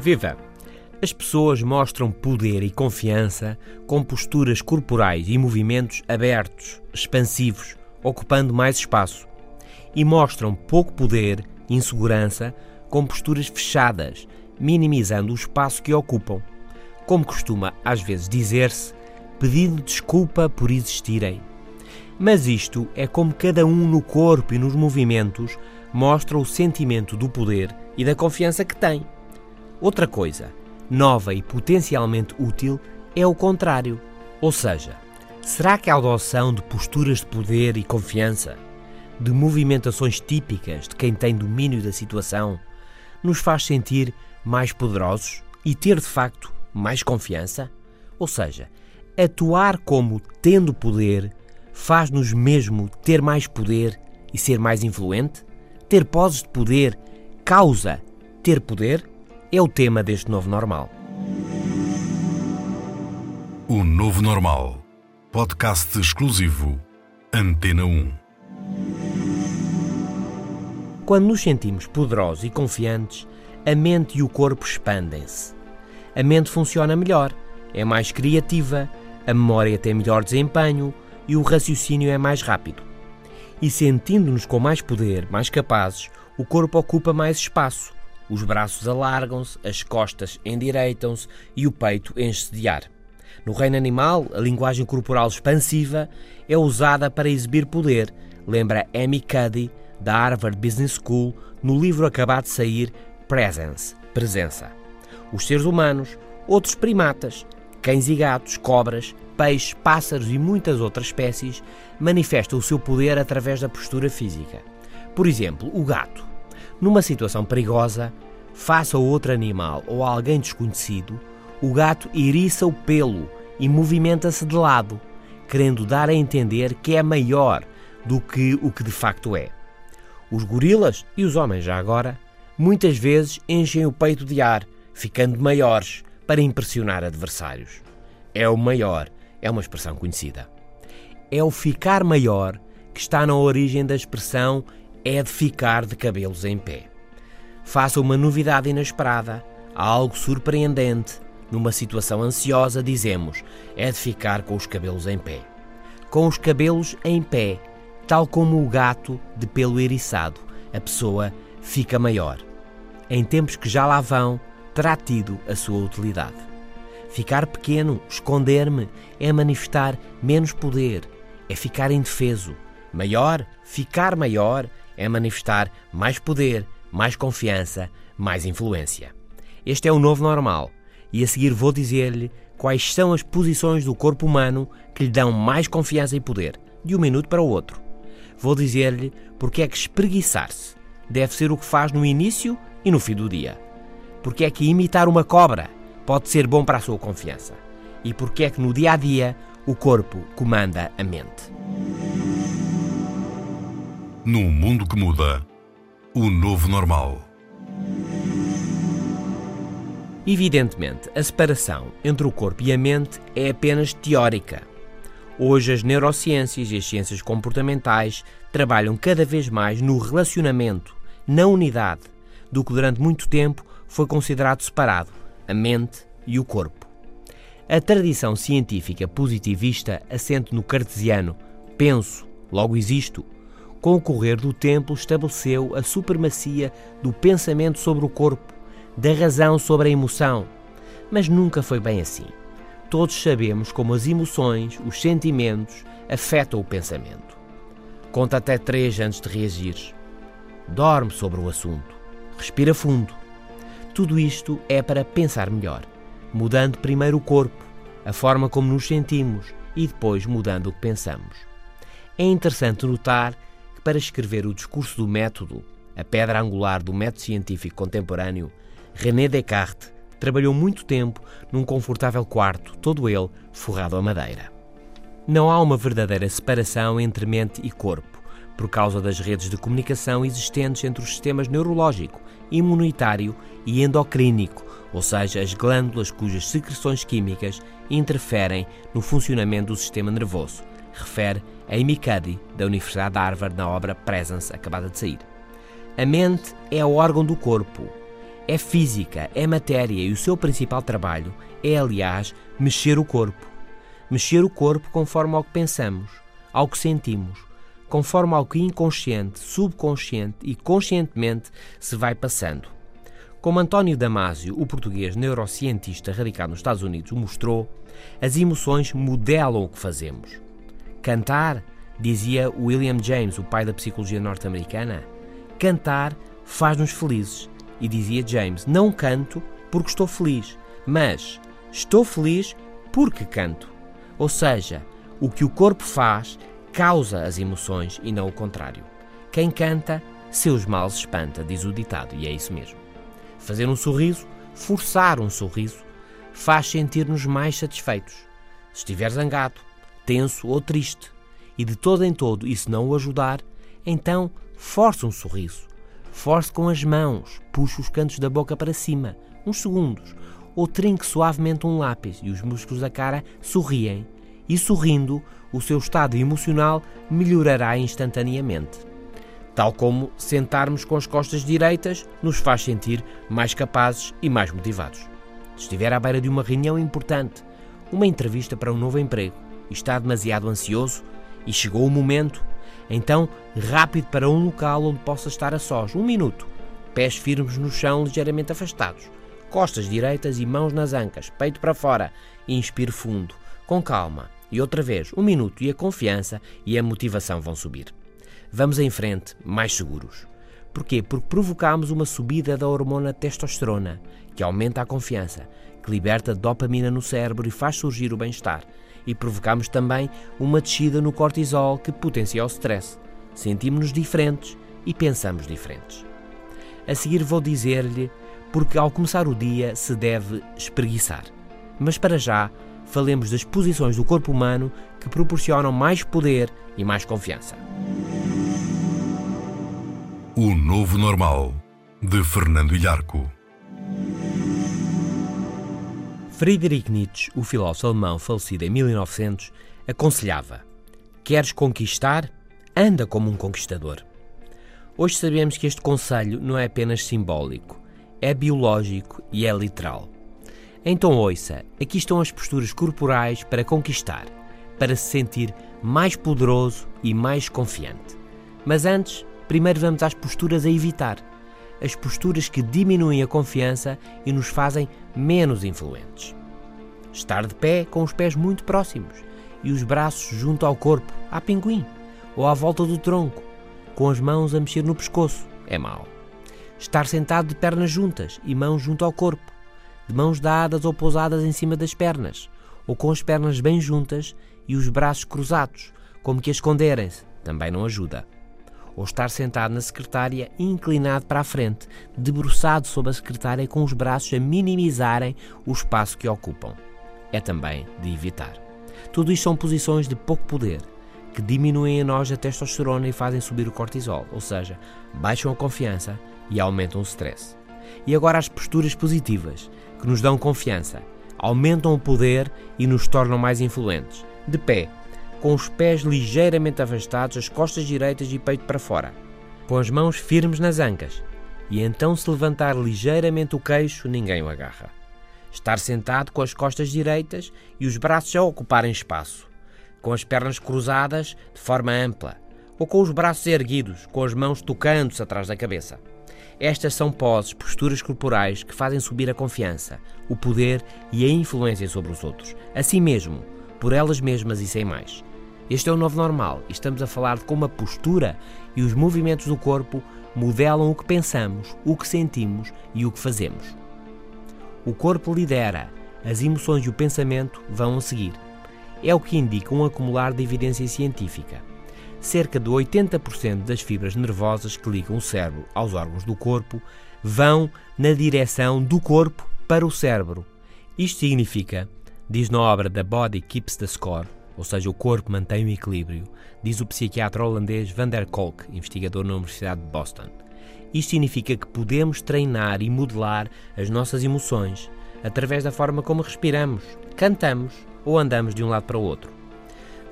Viva! As pessoas mostram poder e confiança com posturas corporais e movimentos abertos, expansivos, ocupando mais espaço. E mostram pouco poder e insegurança com posturas fechadas, minimizando o espaço que ocupam. Como costuma às vezes dizer-se, pedindo desculpa por existirem. Mas isto é como cada um no corpo e nos movimentos mostra o sentimento do poder e da confiança que tem. Outra coisa, nova e potencialmente útil, é o contrário. Ou seja, será que a adoção de posturas de poder e confiança, de movimentações típicas de quem tem domínio da situação, nos faz sentir mais poderosos e ter de facto mais confiança? Ou seja, atuar como tendo poder faz-nos mesmo ter mais poder e ser mais influente? Ter poses de poder causa ter poder? É o tema deste novo normal. O Novo Normal. Podcast exclusivo. Antena 1. Quando nos sentimos poderosos e confiantes, a mente e o corpo expandem-se. A mente funciona melhor, é mais criativa, a memória tem melhor desempenho e o raciocínio é mais rápido. E sentindo-nos com mais poder, mais capazes, o corpo ocupa mais espaço os braços alargam-se, as costas endireitam-se e o peito enche-se de ar. No reino animal, a linguagem corporal expansiva é usada para exibir poder, lembra Amy Cuddy, da Harvard Business School, no livro acabado de sair Presence Presença. Os seres humanos, outros primatas, cães e gatos, cobras, peixes, pássaros e muitas outras espécies manifestam o seu poder através da postura física. Por exemplo, o gato. Numa situação perigosa, face a outro animal ou a alguém desconhecido, o gato eriça o pelo e movimenta-se de lado, querendo dar a entender que é maior do que o que de facto é. Os gorilas e os homens já agora muitas vezes enchem o peito de ar, ficando maiores para impressionar adversários. É o maior, é uma expressão conhecida. É o ficar maior que está na origem da expressão é de ficar de cabelos em pé. Faça uma novidade inesperada, algo surpreendente. Numa situação ansiosa, dizemos, é de ficar com os cabelos em pé. Com os cabelos em pé, tal como o gato de pelo eriçado, a pessoa fica maior. Em tempos que já lá vão, terá tido a sua utilidade. Ficar pequeno, esconder-me, é manifestar menos poder, é ficar indefeso. Maior, ficar maior, é manifestar mais poder, mais confiança, mais influência. Este é o novo normal e a seguir vou dizer-lhe quais são as posições do corpo humano que lhe dão mais confiança e poder, de um minuto para o outro. Vou dizer-lhe porque é que espreguiçar-se deve ser o que faz no início e no fim do dia. Porque é que imitar uma cobra pode ser bom para a sua confiança. E porque é que no dia a dia o corpo comanda a mente. Num mundo que muda, o novo normal. Evidentemente, a separação entre o corpo e a mente é apenas teórica. Hoje, as neurociências e as ciências comportamentais trabalham cada vez mais no relacionamento, na unidade, do que durante muito tempo foi considerado separado, a mente e o corpo. A tradição científica positivista assente no cartesiano penso, logo existo, com o correr do tempo, estabeleceu a supremacia do pensamento sobre o corpo, da razão sobre a emoção. Mas nunca foi bem assim. Todos sabemos como as emoções, os sentimentos, afetam o pensamento. Conta até três antes de reagir. Dorme sobre o assunto. Respira fundo. Tudo isto é para pensar melhor, mudando primeiro o corpo, a forma como nos sentimos e depois mudando o que pensamos. É interessante notar para escrever o discurso do método, a pedra angular do método científico contemporâneo, René Descartes trabalhou muito tempo num confortável quarto, todo ele forrado a madeira. Não há uma verdadeira separação entre mente e corpo, por causa das redes de comunicação existentes entre os sistemas neurológico, imunitário e endocrínico, ou seja, as glândulas cujas secreções químicas interferem no funcionamento do sistema nervoso, refere Amy Cuddy, da Universidade de Harvard, na obra Presence, acabada de sair. A mente é o órgão do corpo, é física, é matéria e o seu principal trabalho é, aliás, mexer o corpo. Mexer o corpo conforme ao que pensamos, ao que sentimos, conforme ao que inconsciente, subconsciente e conscientemente se vai passando. Como António Damasio, o português neurocientista radicado nos Estados Unidos, mostrou, as emoções modelam o que fazemos. Cantar, dizia William James, o pai da psicologia norte-americana, cantar faz-nos felizes e dizia James: Não canto porque estou feliz, mas estou feliz porque canto. Ou seja, o que o corpo faz causa as emoções e não o contrário. Quem canta, seus males espanta, diz o ditado, e é isso mesmo. Fazer um sorriso, forçar um sorriso, faz sentir-nos mais satisfeitos. Se estiver zangado, tenso ou triste, e de todo em todo isso não o ajudar, então force um sorriso Force com as mãos, puxe os cantos da boca para cima, uns segundos, ou trinque suavemente um lápis e os músculos da cara sorriem. E sorrindo, o seu estado emocional melhorará instantaneamente. Tal como sentarmos com as costas direitas nos faz sentir mais capazes e mais motivados. Se estiver à beira de uma reunião importante, uma entrevista para um novo emprego, está demasiado ansioso, e chegou o momento, então, rápido para um local onde possa estar a sós, um minuto. Pés firmes no chão, ligeiramente afastados. Costas direitas e mãos nas ancas, peito para fora. Inspire fundo, com calma. E outra vez, um minuto e a confiança e a motivação vão subir. Vamos em frente, mais seguros. Porquê? Porque provocamos uma subida da hormona testosterona, que aumenta a confiança, que liberta dopamina no cérebro e faz surgir o bem-estar e provocamos também uma descida no cortisol que potencia o stress. Sentimos-nos diferentes e pensamos diferentes. A seguir vou dizer-lhe porque ao começar o dia se deve espreguiçar. Mas para já, falemos das posições do corpo humano que proporcionam mais poder e mais confiança. O Novo Normal, de Fernando Ilharco. Friedrich Nietzsche, o filósofo alemão falecido em 1900, aconselhava: Queres conquistar? Anda como um conquistador. Hoje sabemos que este conselho não é apenas simbólico, é biológico e é literal. Então ouça, aqui estão as posturas corporais para conquistar, para se sentir mais poderoso e mais confiante. Mas antes, primeiro vamos às posturas a evitar as posturas que diminuem a confiança e nos fazem menos influentes. Estar de pé com os pés muito próximos e os braços junto ao corpo, a pinguim, ou à volta do tronco, com as mãos a mexer no pescoço, é mau. Estar sentado de pernas juntas e mãos junto ao corpo, de mãos dadas ou pousadas em cima das pernas, ou com as pernas bem juntas e os braços cruzados, como que a esconderem-se, também não ajuda ou estar sentado na secretária inclinado para a frente, debruçado sobre a secretária com os braços a minimizarem o espaço que ocupam. É também de evitar. Tudo isto são posições de pouco poder, que diminuem em nós a testosterona e fazem subir o cortisol, ou seja, baixam a confiança e aumentam o stress. E agora as posturas positivas, que nos dão confiança, aumentam o poder e nos tornam mais influentes. De pé, com os pés ligeiramente afastados, as costas direitas e peito para fora, com as mãos firmes nas ancas, e então se levantar ligeiramente o queixo, ninguém o agarra. Estar sentado com as costas direitas e os braços a ocuparem espaço, com as pernas cruzadas de forma ampla, ou com os braços erguidos, com as mãos tocando-se atrás da cabeça. Estas são poses, posturas corporais que fazem subir a confiança, o poder e a influência sobre os outros, assim mesmo, por elas mesmas e sem mais. Este é o novo normal e estamos a falar de como a postura e os movimentos do corpo modelam o que pensamos, o que sentimos e o que fazemos. O corpo lidera, as emoções e o pensamento vão a seguir. É o que indica um acumular de evidência científica. cerca de 80% das fibras nervosas que ligam o cérebro aos órgãos do corpo vão na direção do corpo para o cérebro. Isto significa, diz na obra The Body Keeps the Score, ou seja, o corpo mantém o equilíbrio, diz o psiquiatra holandês Van der Kolk, investigador na Universidade de Boston. Isto significa que podemos treinar e modelar as nossas emoções através da forma como respiramos, cantamos ou andamos de um lado para o outro.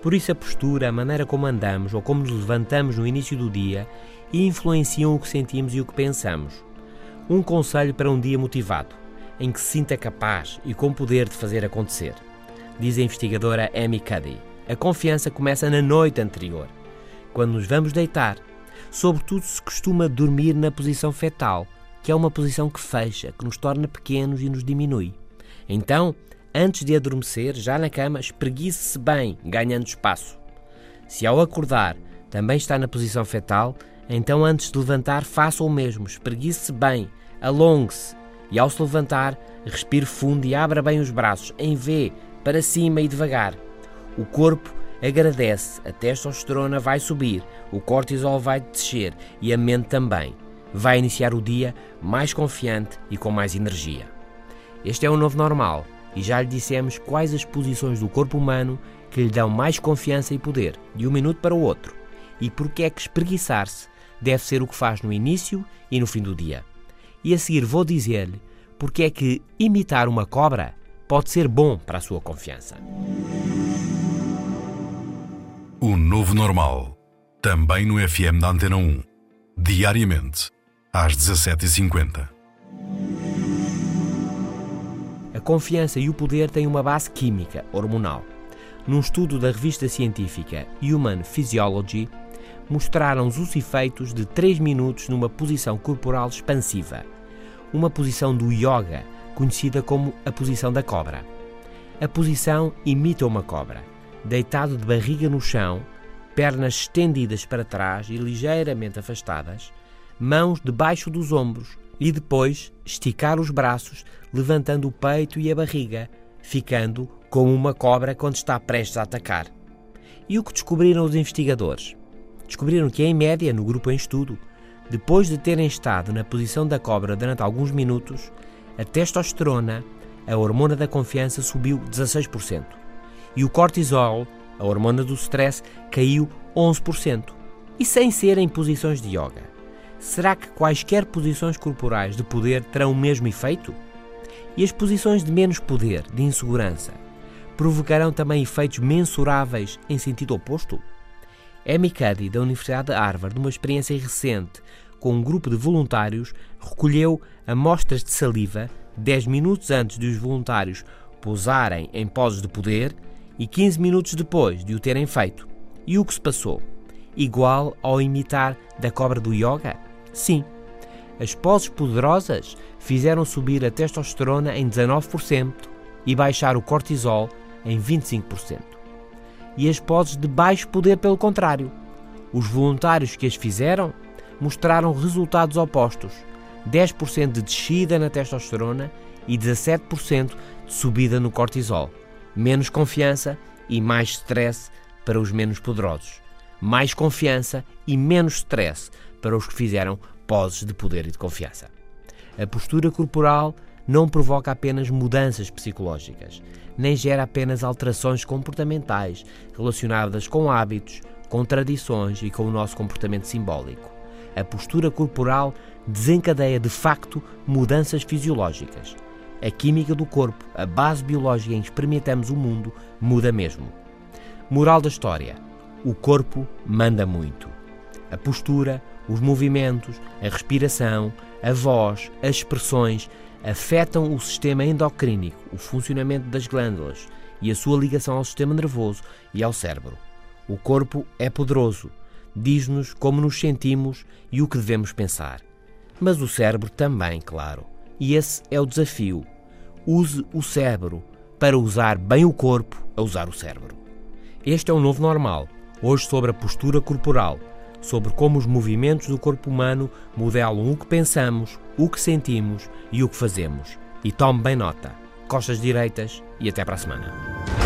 Por isso, a postura, a maneira como andamos ou como nos levantamos no início do dia influenciam o que sentimos e o que pensamos. Um conselho para um dia motivado, em que se sinta capaz e com poder de fazer acontecer. Diz a investigadora Amy Cuddy. A confiança começa na noite anterior, quando nos vamos deitar. Sobretudo se costuma dormir na posição fetal, que é uma posição que fecha, que nos torna pequenos e nos diminui. Então, antes de adormecer, já na cama, espreguice-se bem, ganhando espaço. Se ao acordar também está na posição fetal, então antes de levantar, faça o mesmo, espreguice-se bem, alongue-se e ao se levantar, respire fundo e abra bem os braços, em V, para cima e devagar. O corpo agradece, a testosterona vai subir, o cortisol vai descer e a mente também. Vai iniciar o dia mais confiante e com mais energia. Este é o novo normal e já lhe dissemos quais as posições do corpo humano que lhe dão mais confiança e poder, de um minuto para o outro, e porque é que espreguiçar-se deve ser o que faz no início e no fim do dia. E a seguir vou dizer-lhe porque é que imitar uma cobra pode ser bom para a sua confiança. O novo normal, também no FM da Antena 1, diariamente, às 17h50. A confiança e o poder têm uma base química, hormonal. Num estudo da revista científica Human Physiology, mostraram os efeitos de 3 minutos numa posição corporal expansiva, uma posição do yoga, conhecida como a posição da cobra. A posição imita uma cobra, deitado de barriga no chão, pernas estendidas para trás e ligeiramente afastadas, mãos debaixo dos ombros, e depois esticar os braços, levantando o peito e a barriga, ficando como uma cobra quando está prestes a atacar. E o que descobriram os investigadores? Descobriram que, em média, no grupo em estudo, depois de terem estado na posição da cobra durante alguns minutos, a testosterona, a hormona da confiança, subiu 16%. E o cortisol, a hormona do stress, caiu 11%. E sem ser em posições de yoga. Será que quaisquer posições corporais de poder terão o mesmo efeito? E as posições de menos poder, de insegurança, provocarão também efeitos mensuráveis em sentido oposto? Amy Cuddy, da Universidade de Harvard, numa experiência recente com um grupo de voluntários, recolheu amostras de saliva 10 minutos antes de os voluntários pousarem em poses de poder e 15 minutos depois de o terem feito. E o que se passou? Igual ao imitar da cobra do yoga? Sim. As poses poderosas fizeram subir a testosterona em 19% e baixar o cortisol em 25%. E as poses de baixo poder, pelo contrário. Os voluntários que as fizeram mostraram resultados opostos: 10% de descida na testosterona e 17% de subida no cortisol. Menos confiança e mais stress para os menos poderosos. Mais confiança e menos stress para os que fizeram poses de poder e de confiança. A postura corporal não provoca apenas mudanças psicológicas, nem gera apenas alterações comportamentais relacionadas com hábitos, com tradições e com o nosso comportamento simbólico. A postura corporal desencadeia de facto mudanças fisiológicas. A química do corpo, a base biológica em que experimentamos o mundo, muda mesmo. Moral da história: o corpo manda muito. A postura, os movimentos, a respiração, a voz, as expressões afetam o sistema endocrínico, o funcionamento das glândulas e a sua ligação ao sistema nervoso e ao cérebro. O corpo é poderoso, diz-nos como nos sentimos e o que devemos pensar. Mas o cérebro também, claro. E esse é o desafio. Use o cérebro para usar bem o corpo a usar o cérebro. Este é o novo normal. Hoje sobre a postura corporal sobre como os movimentos do corpo humano modelam o que pensamos, o que sentimos e o que fazemos. E tome bem nota. Costas direitas e até para a semana.